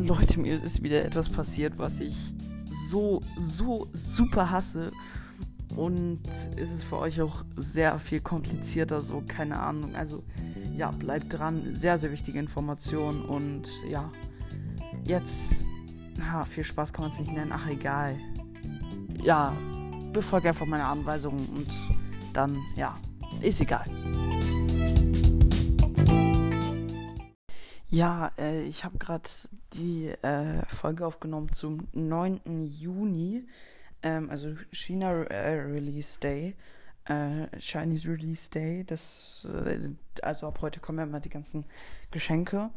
Leute, mir ist wieder etwas passiert, was ich so, so super hasse. Und es ist für euch auch sehr viel komplizierter, so keine Ahnung. Also ja, bleibt dran. Sehr, sehr wichtige Information. Und ja, jetzt, na, viel Spaß kann man es nicht nennen. Ach, egal. Ja, befolgt einfach meine Anweisungen und dann, ja, ist egal. Ja, äh, ich habe gerade die äh, Folge aufgenommen zum 9. Juni, ähm, also China äh, Release Day, äh, Chinese Release Day. Das, äh, also ab heute kommen ja immer die ganzen Geschenke.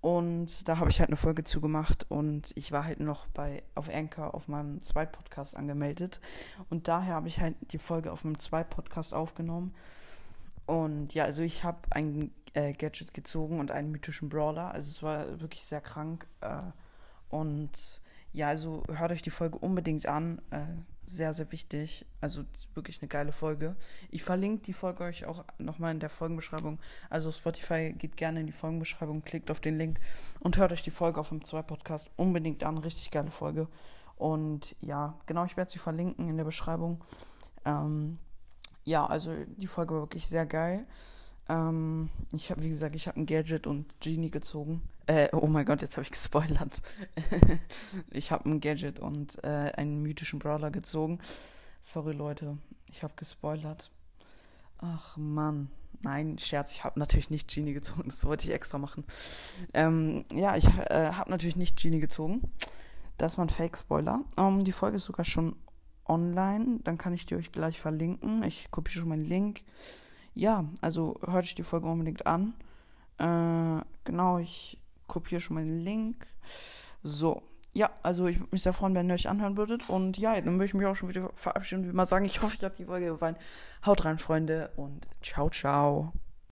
Und da habe ich halt eine Folge zugemacht und ich war halt noch bei auf Anchor auf meinem Zweitpodcast angemeldet. Und daher habe ich halt die Folge auf meinem Zweitpodcast aufgenommen. Und ja, also ich habe ein äh, Gadget gezogen und einen mythischen Brawler. Also es war wirklich sehr krank. Äh, und ja, also hört euch die Folge unbedingt an. Äh, sehr, sehr wichtig. Also wirklich eine geile Folge. Ich verlinke die Folge euch auch nochmal in der Folgenbeschreibung. Also Spotify geht gerne in die Folgenbeschreibung, klickt auf den Link und hört euch die Folge auf dem 2 Podcast unbedingt an. Richtig geile Folge. Und ja, genau, ich werde sie verlinken in der Beschreibung. Ähm, ja, also die Folge war wirklich sehr geil. Ähm, ich habe, wie gesagt, ich habe ein Gadget und Genie gezogen. Äh, oh mein Gott, jetzt habe ich gespoilert. ich habe ein Gadget und äh, einen mythischen Brawler gezogen. Sorry, Leute, ich habe gespoilert. Ach Mann. Nein, Scherz, ich habe natürlich nicht Genie gezogen. Das wollte ich extra machen. Ähm, ja, ich äh, habe natürlich nicht Genie gezogen. Das war ein Fake-Spoiler. Ähm, die Folge ist sogar schon online. Dann kann ich die euch gleich verlinken. Ich kopiere schon meinen Link. Ja, also hört euch die Folge unbedingt an. Äh, genau, ich kopiere schon meinen Link. So. Ja, also ich würde mich sehr freuen, wenn ihr euch anhören würdet. Und ja, dann würde ich mich auch schon wieder verabschieden und wie mal sagen, ich hoffe, ich habe die Folge gefallen. Haut rein, Freunde, und ciao, ciao.